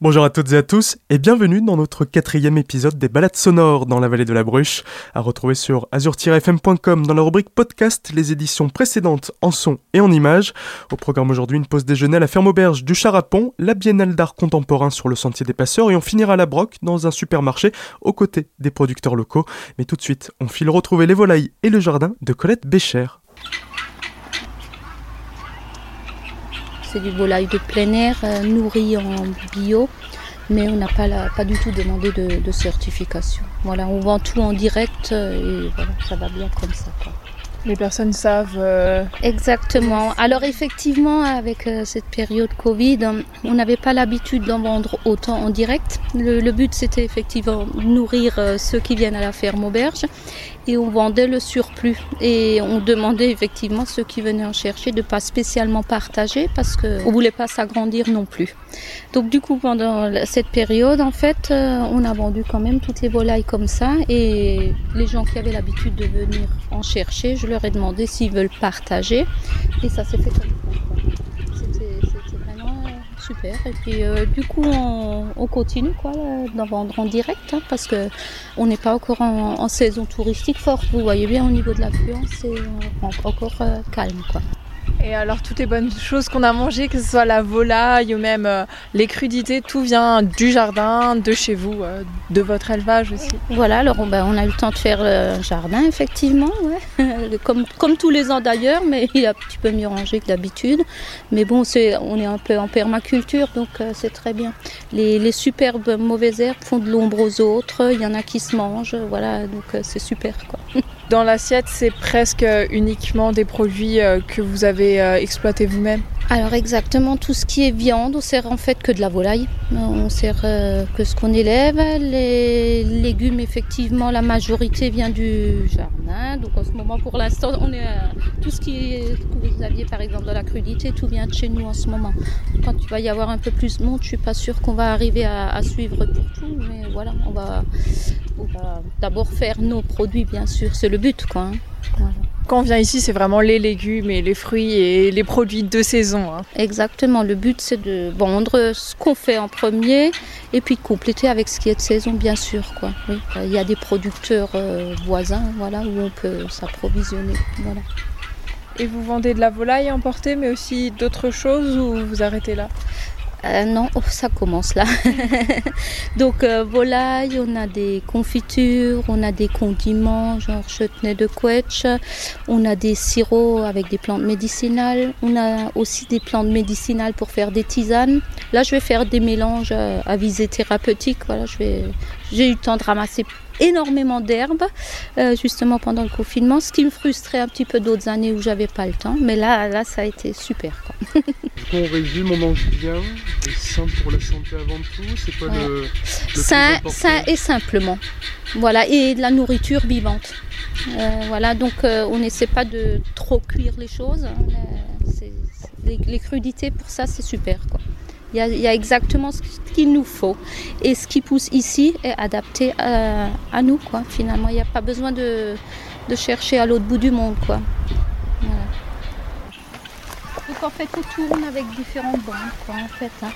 Bonjour à toutes et à tous et bienvenue dans notre quatrième épisode des balades sonores dans la vallée de la Bruche, à retrouver sur azur-fm.com dans la rubrique podcast les éditions précédentes en son et en images. Au programme aujourd'hui une pause déjeuner à la ferme auberge du Charapon, la biennale d'art contemporain sur le sentier des passeurs et on finira la broc dans un supermarché aux côtés des producteurs locaux. Mais tout de suite, on file retrouver les volailles et le jardin de Colette Bécher. C'est du volaille de plein air euh, nourri en bio, mais on n'a pas, pas du tout demandé de, certification. Voilà, on vend tout en direct euh, et voilà, ça va bien comme ça. Les personnes savent. Euh, Exactement. Alors effectivement, avec cette période Covid, on n'avait pas l'habitude d'en vendre autant en direct. Le, le but, c'était effectivement nourrir ceux qui viennent à la ferme auberge et on vendait le surplus. Et on demandait effectivement ceux qui venaient en chercher de pas spécialement partager parce qu'on voulait pas s'agrandir non plus. Donc du coup pendant cette période en fait euh, on a vendu quand même toutes les volailles comme ça et les gens qui avaient l'habitude de venir en chercher, je leur ai demandé s'ils veulent partager et ça s'est fait comme ça super. Et puis euh, du coup, on, continue quoi, d'en vendre en direct hein, parce que on n'est pas encore en, saison touristique forte. Vous voyez bien au niveau de l'affluence, c'est encore euh, calme. Et alors toutes les bonnes choses qu'on a mangées, que ce soit la volaille ou même euh, les crudités, tout vient du jardin, de chez vous, euh, de votre élevage aussi. Voilà, alors on, a eu le temps de faire le jardin effectivement, comme, tous les ans d'ailleurs, mais il est un petit peu mieux rangé que d'habitude. Mais bon, on est un peu en permaculture, donc euh, c'est très bien. Les, les, superbes mauvaises herbes font de l'ombre aux autres, il y en a qui se mangent, voilà, donc c'est super quoi. Dans l'assiette, c'est presque uniquement des produits euh, que vous avez euh, exploités vous-même? Alors exactement tout ce qui est viande, on sert en fait que de la volaille. On sert euh, que ce qu'on élève. Les légumes, effectivement, la majorité vient du jardin. Donc en ce moment, pour l'instant, on est tout ce qui que vous aviez par exemple de la crudité, tout vient de chez nous en ce moment. Quand il va y avoir un peu plus de monde, je suis pas sûre qu'on va arriver à, suivre pour tout, mais voilà, on va, d'abord faire nos produits, bien sûr, c'est le but, quoi. Hein. Quand on vient ici, c'est vraiment les légumes et les fruits et les produits de saison. Hein. Exactement. Le but, c'est de vendre ce qu'on fait en premier et puis de compléter avec ce qui est de saison, bien sûr. Quoi. Il y a des producteurs euh, voisins voilà, où on peut s'approvisionner. Voilà. Et vous vendez de la volaille emportée, mais aussi d'autres choses ou vous arrêtez là? Euh, non, oh, ça commence là. Donc euh, volaille, on a des confitures, on a des condiments, genre chutney de quetch, on a des sirops avec des plantes médicinales, on a aussi des plantes médicinales pour faire des tisanes. Là, je vais faire des mélanges euh, à visée thérapeutique. Voilà, j'ai eu le temps de ramasser énormément d'herbes, euh, justement pendant le confinement, ce qui me frustrait un petit peu d'autres années où j'avais pas le temps. Mais là, là, ça a été super. Quoi. on résume, on mange bien, et sain pour la santé avant tout. C'est pas le, sain, sain et simplement. Voilà, et de la nourriture vivante. Euh, voilà, donc euh, on n'essaie pas de trop cuire les choses. Hein, les, les, crudités pour ça, c'est super. Quoi. Il y, a, exactement ce qu'il nous faut. Et ce qui pousse ici est adapté à, nous, quoi. Finalement, il n'y a pas besoin de, chercher à l'autre bout du monde, quoi. Donc en fait, on tourne avec différentes bandes, quoi, en fait. Hein.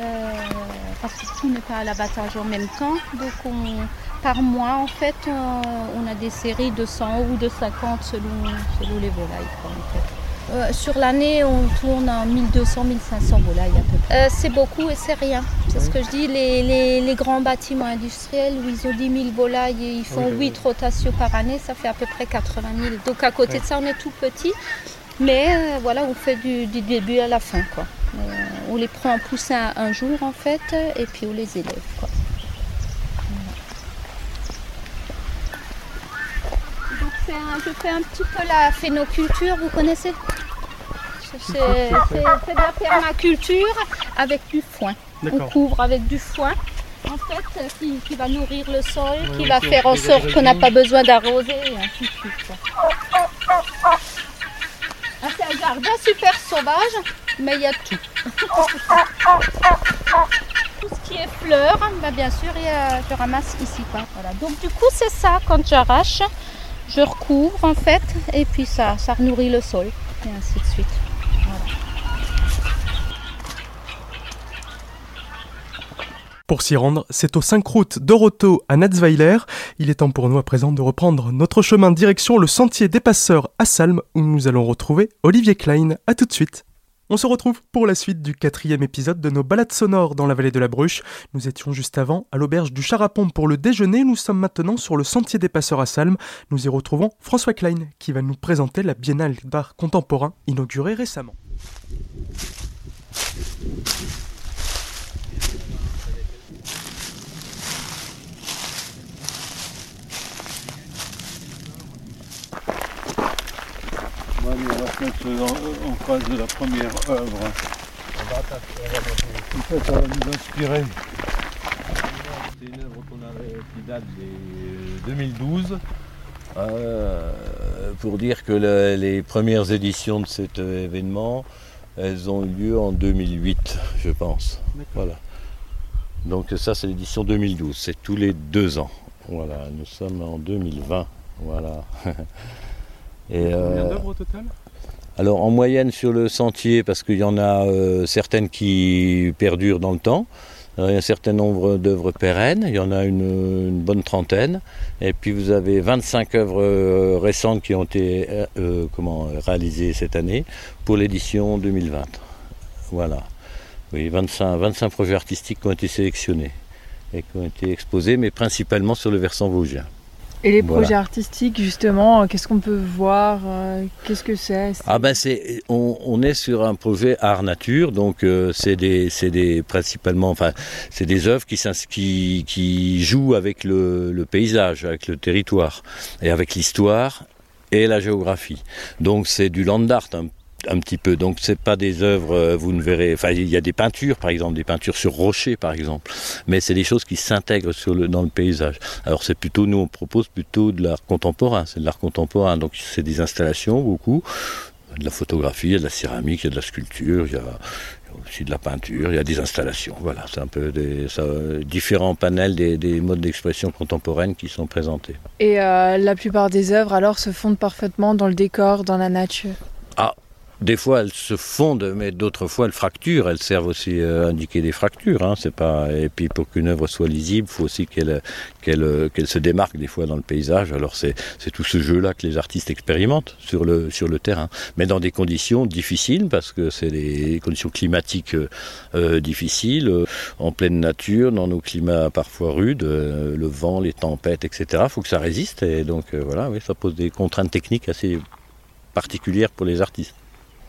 Euh, parce que tout n'est pas à l'abattage en même temps. Donc par mois, en fait, on, a des séries de 100 ou de 50 selon, selon les volailles. Euh, sur l'année, on tourne à 1200-1500 volailles à peu près. Euh, c'est beaucoup et c'est rien. C'est ce que je dis, les, grands bâtiments industriels où ils ont 10 000 volailles et ils font 8 rotations par année, ça fait à peu près 80 000. Donc à côté de ça, on est tout petit. Mais euh, voilà, on fait du, début à la fin. Quoi. on les prend en poussin un jour en fait et puis on les élève. Quoi. Je fais un petit peu la phénoculture, vous connaissez? C'est de la permaculture avec du foin. On couvre avec du foin, en fait, qui, va nourrir le sol, qui va faire en sorte qu'on n'a pas besoin d'arroser et ainsi de suite. Ah, c'est un jardin super sauvage, mais il y a tout. tout ce qui est fleurs, bah, bien sûr, je ramasse ici. Voilà. Donc du coup, c'est ça quand j'arrache je recouvre en fait et puis ça, ça renourrit le sol et ainsi de suite. Pour s'y rendre, c'est aux 5 routes d'Oroto à Natzweiler. Il est temps pour nous à présent de reprendre notre chemin direction le sentier des passeurs à Salm où nous allons retrouver Olivier Klein. A tout de suite. On se retrouve pour la suite du quatrième épisode de nos balades sonores dans la vallée de la Bruche. Nous étions juste avant à l'auberge du Charapon pour le déjeuner. Nous sommes maintenant sur le sentier des passeurs à Salm. Nous y retrouvons François Klein qui va nous présenter la Biennale d'art contemporain inaugurée récemment. on va se mettre en, en face de la première œuvre. En fait, ça va nous inspirer. C'est une œuvre qu'on a, qui date de 2012. Euh, pour dire que le- les premières éditions de cet euh, événement, elles ont eu lieu en 2008, je pense. Voilà. Donc ça, c'est l'édition 2012. C'est tous les deux ans. Voilà. Nous sommes en 2020. Voilà. Et, euh, au total? Alors en moyenne sur le sentier, parce qu'il y en a euh, certaines qui perdurent dans le temps, Alors, il y a un certain nombre d'œuvres pérennes, il y en a une, bonne trentaine, et puis vous avez 25 œuvres euh, récentes qui ont été euh, euh, réalisées cette année pour l'édition 2020. Voilà. Oui, 25, 25 projets artistiques qui ont été sélectionnés et qui ont été exposés, mais principalement sur le versant vosgien. Et les Voilà. projets artistiques, justement, euh, qu'est-ce qu'on peut voir euh, Qu'est-ce que c'est Ah ben c'est, on, on est sur un projet art nature, donc euh, c'est des, c'est des principalement, enfin c'est des œuvres qui, qui, qui jouent avec le, le paysage, avec le territoire et avec l'histoire et la géographie. Donc c'est du land art un, un petit peu. Donc c'est pas des œuvres, euh, vous ne verrez, enfin il y a des peintures par exemple, des peintures sur rocher par exemple, mais c'est des choses qui s'intègrent sur le, dans le paysage. Alors c'est plutôt, nous on propose plutôt de l'art contemporain, c'est de l'art contemporain, donc c'est des installations beaucoup, de la photographie, il y a de la céramique, il y a de la sculpture, il y a, aussi de la peinture, il y a des installations. Voilà, c'est un peu des ça, différents panels des, des modes d'expression contemporaines qui sont présentés. Et euh, la plupart des œuvres, alors, se fondent parfaitement dans le décor, dans la nature? Des fois, elles se fondent, mais d'autres fois, elles fracturent. Elles servent aussi à indiquer des fractures. Hein. Et puis, pour qu'une œuvre soit lisible, il faut aussi qu'elle qu'elle qu'elle se démarque des fois dans le paysage. Alors, c'est tout ce jeu-là que les artistes expérimentent sur le, terrain. Mais dans des conditions difficiles, parce que c'est des conditions climatiques euh, euh, difficiles, euh, en pleine nature, dans nos climats parfois rudes, euh, le vent, les tempêtes, etc. Il faut que ça résiste. Et donc, euh, voilà, ça pose des contraintes techniques assez particulières pour les artistes.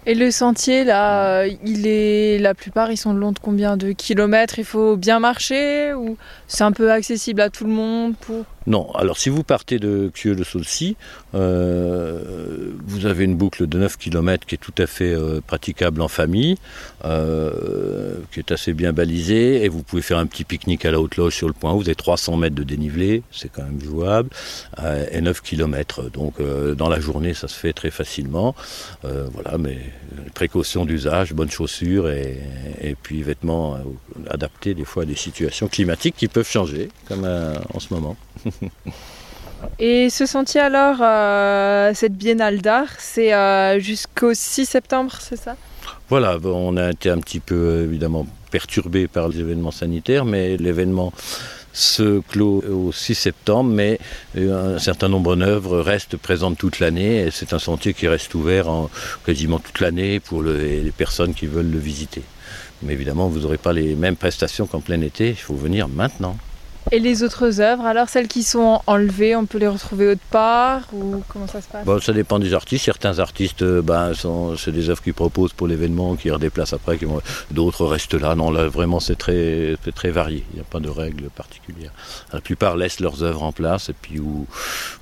Et le sentier, là, euh, il est... la plupart, ils sont le long de combien de kilomètres? Il faut bien marcher Ou c'est un peu accessible à tout le monde pour... Non, alors si vous partez de Kieu de Saulcy, euh, vous avez une boucle de 9 km qui est tout à fait euh, praticable en famille, euh, qui est assez bien balisée, et vous pouvez faire un petit pique-nique à la haute loge sur le point où vous avez 300 mètres de dénivelé, c'est quand même jouable, et 9 km. Donc dans la journée, ça se fait très facilement. Voilà, mais précautions d'usage, bonnes chaussures, et, et puis vêtements adaptés des fois à des situations climatiques qui peuvent changer, comme en ce moment. Et ce sentier, alors, euh, cette biennale d'art, c'est euh, jusqu'au 6 septembre, c'est ça? Voilà, on a été un petit peu évidemment perturbé par les événements sanitaires, mais l'événement se clôt au 6 septembre, mais euh, un certain nombre d'œuvres restent présentes toute l'année et c'est un sentier qui reste ouvert en, quasiment toute l'année pour le- les personnes qui veulent le visiter. Mais évidemment, vous n'aurez pas les mêmes prestations qu'en plein été, il faut venir maintenant. Et les autres œuvres, alors celles qui sont enlevées, on peut les retrouver autre part Ou comment ça se passe? Bon, ça dépend des artistes. Certains artistes, euh, ben, sont, c'est des œuvres qu'ils proposent pour l'événement, qui redéplacent après. qui vont- D'autres restent là. Non, là, vraiment, c'est très, c'est très varié. Il n'y a pas de règle particulière. La plupart laissent leurs œuvres en place. Et puis, où,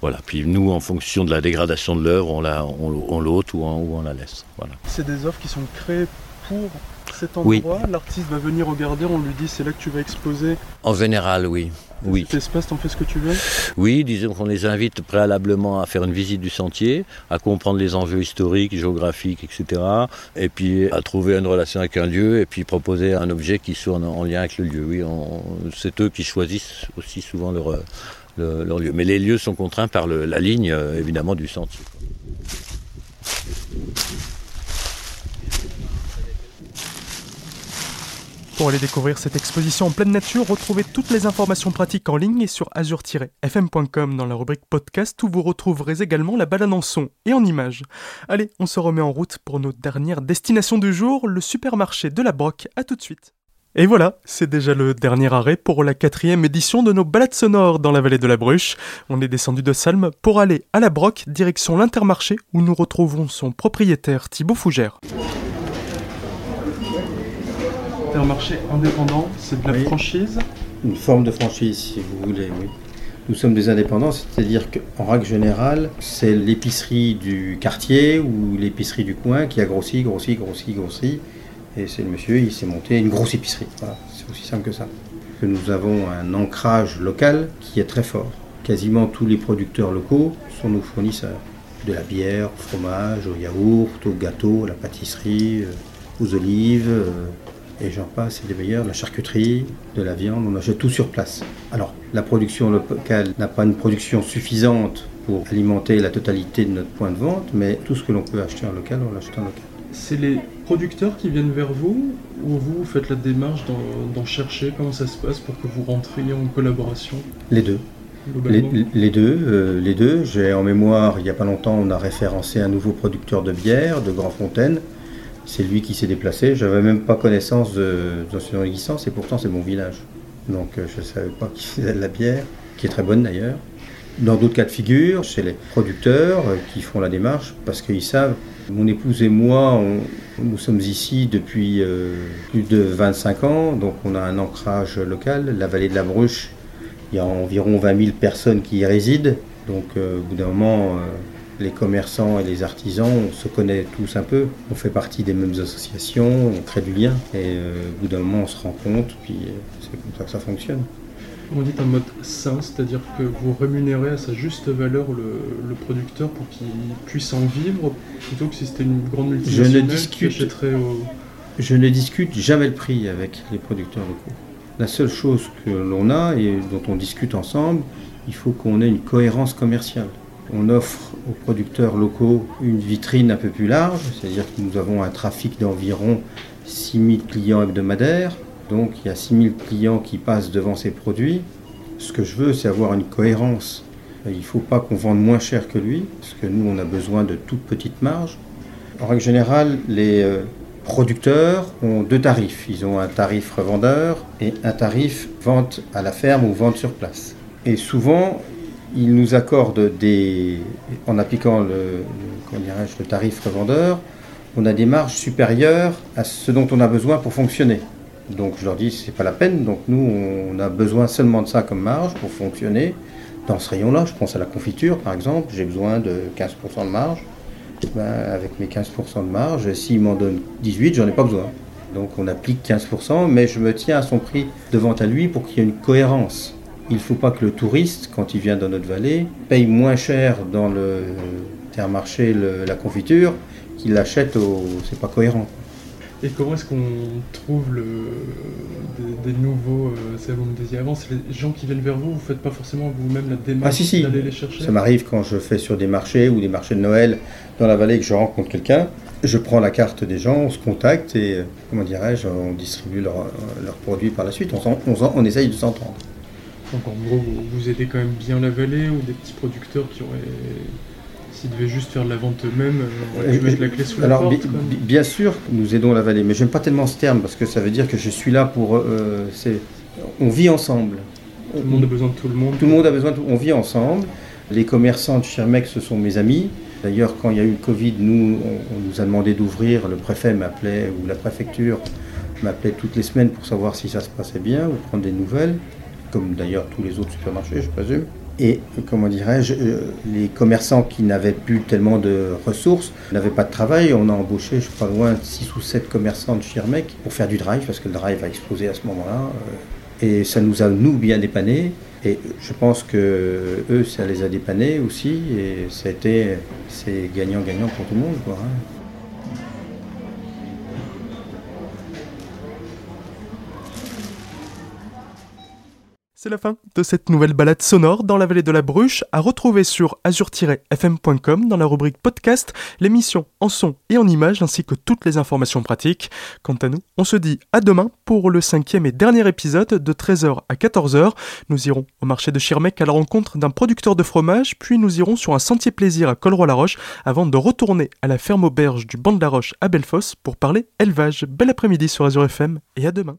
voilà. Puis nous, en fonction de la dégradation de l'œuvre, on, la, on, on l'ôte ou on, ou on la laisse. Voilà. C'est des offres qui sont créées pour cet Oui. endroit. L'artiste va venir regarder, on lui dit c'est là que tu vas exposer. En général, oui. Oui. Cet espace, t'en fais ce que tu veux? Oui, disons qu'on les invite préalablement à faire une visite du sentier, à comprendre les enjeux historiques, géographiques, etc. Et puis à trouver une relation avec un lieu et puis proposer un objet qui soit en, en lien avec le lieu. Oui, c'est eux qui choisissent aussi souvent leur, le- leur lieu. Mais les lieux sont contraints par le- la ligne, euh, évidemment, du sentier. Pour aller découvrir cette exposition en pleine nature, retrouvez toutes les informations pratiques en ligne et sur azur-fm.com dans la rubrique podcast où vous retrouverez également la balade en son et en images. Allez, on se remet en route pour nos dernières destinations du jour, le supermarché de la Broque. À tout de suite. Et voilà, c'est déjà le dernier arrêt pour la quatrième édition de nos balades sonores dans la vallée de la Bruche. On est descendu de Salm pour aller à la Broque, direction l'Intermarché, où nous retrouvons son propriétaire Thibaut Fougère. Intermarché indépendant, c'est de la Oui. franchise Une forme de franchise, si vous voulez, oui. Nous sommes des indépendants, c'est-à-dire qu'en règle générale, c'est l'épicerie du quartier ou l'épicerie du coin qui a grossi, grossi, grossi, grossi. Et c'est le monsieur, il s'est monté une grosse épicerie. Voilà, c'est aussi simple que ça. Que nous avons un ancrage local qui est très fort. Quasiment tous les producteurs locaux sont nos fournisseurs. De la bière, au fromage, au yaourt, au gâteau, à la pâtisserie, euh, aux olives, euh, et j'en passe, c'est des meilleurs, la charcuterie, de la viande, on achète tout sur place. Alors, la production locale n'a pas une production suffisante pour alimenter la totalité de notre point de vente, mais tout ce que l'on peut acheter en local, on l'achète en local. C'est les producteurs qui viennent vers vous ou vous faites la démarche d'en chercher? Comment ça se passe pour que vous rentriez en collaboration? Les deux. Les, les deux, euh, les deux. J'ai en mémoire, il n'y a pas longtemps, on a référencé un nouveau producteur de bière de Grand Fontaine. C'est lui qui s'est déplacé. J'avais même pas connaissance de, de son licence et pourtant c'est mon village. Donc euh, je ne savais pas qui faisait de la bière, qui est très bonne d'ailleurs. Dans d'autres cas de figure, chez les producteurs euh, qui font la démarche, parce qu'ils savent, mon épouse et moi, nous sommes ici depuis euh, plus de 25 ans, donc on a un ancrage local. La vallée de la Bruche, il y a environ 20 000 personnes qui y résident. Donc au bout d'un moment, les commerçants et les artisans, on se connaît tous un peu. On fait partie des mêmes associations, on crée du lien. Et euh, au bout d'un moment, on se rend compte, puis euh, c'est comme ça que ça fonctionne. On dit un mode sain, c'est-à-dire que vous rémunérez à sa juste valeur le, le producteur pour qu'il puisse en vivre, plutôt que si c'était une grande Je ne multinationale qui discute- achèterait au... Je ne discute jamais le prix avec les producteurs locaux. La seule chose que l'on a et dont on discute ensemble, il faut qu'on ait une cohérence commerciale. On offre aux producteurs locaux une vitrine un peu plus large, c'est-à-dire que nous avons un trafic d'environ 6000 clients hebdomadaires. Donc il y a 6000 clients qui passent devant ces produits. Ce que je veux, c'est avoir une cohérence. Il ne faut pas qu'on vende moins cher que lui, parce que nous, on a besoin de toutes petites marges. En règle générale, les euh, producteurs ont deux tarifs. Ils ont un tarif revendeur et un tarif vente à la ferme ou vente sur place. Et souvent, ils nous accordent des, en appliquant le, le- tarif revendeur, on a des marges supérieures à ce dont on a besoin pour fonctionner. Donc je leur dis c'est pas la peine. Donc nous on a besoin seulement de ça comme marge pour fonctionner. Dans ce rayon-là, je pense à la confiture par exemple, j'ai besoin de 15% de marge. Ben, avec mes 15% de marge, s'il m'en donne 18, j'en ai pas besoin. Donc on applique 15%, mais je me tiens à son prix de vente à lui pour qu'il y ait une cohérence. Il ne faut pas que le touriste, quand il vient dans notre vallée, paye moins cher dans le Intermarché le- la confiture qu'il l'achète au... C'est pas cohérent. Et comment est-ce qu'on trouve le, des, des nouveaux, euh, c'est vous me disiez avant, c'est les gens qui viennent vers vous, vous faites pas forcément vous-même la démarche Ah si si, d'aller les chercher? Ça m'arrive quand je fais sur des marchés ou des marchés de Noël dans la vallée que je rencontre quelqu'un, je prends la carte des gens, on se contacte et, euh, comment dirais-je, on distribue leurs leurs produits par la suite, on essaye de s'entendre. Donc en gros, vous, vous aidez quand même bien la vallée ou des petits producteurs qui auraient, s'ils devaient juste faire de la vente eux-mêmes, euh, mettre la clé sous la Alors, porte quoi. bi- bien sûr, nous aidons la vallée, mais j'aime pas tellement ce terme parce que ça veut dire que je suis là pour. euh, on vit ensemble. Tout le monde a besoin de tout le monde. Tout le monde a besoin, de- on vit ensemble. Les commerçants de Schirmeck, ce sont mes amis. D'ailleurs, quand il y a eu le Covid, nous, on, on nous a demandé d'ouvrir. Le préfet m'appelait, ou la préfecture m'appelait toutes les semaines pour savoir si ça se passait bien ou prendre des nouvelles, comme d'ailleurs tous les autres supermarchés, je présume. Et euh, comment dirais-je, euh, les commerçants qui n'avaient plus tellement de ressources n'avaient pas de travail. On a embauché, je crois, loin 6 ou 7 commerçants de Schirmeck pour faire du drive, parce que le drive a explosé à ce moment-là. Euh, Et ça nous a, nous, bien dépannés. Et je pense que eux, ça les a dépannés aussi. Et ça a été, c'est gagnant-gagnant pour tout le monde. Quoi, hein. C'est la fin de cette nouvelle balade sonore dans la vallée de la Bruche, à retrouver sur azur-fm.com dans la rubrique podcast, l'émission en son et en images ainsi que toutes les informations pratiques. Quant à nous, on se dit à demain pour le cinquième et dernier épisode de 13h à 14h. Nous irons au marché de Schirmeck à la rencontre d'un producteur de fromage, puis nous irons sur un sentier plaisir à Colroy-la-Roche avant de retourner à la ferme auberge du Banc de la Roche à Bellefosse pour parler élevage. Bel après-midi sur Azure FM et à demain.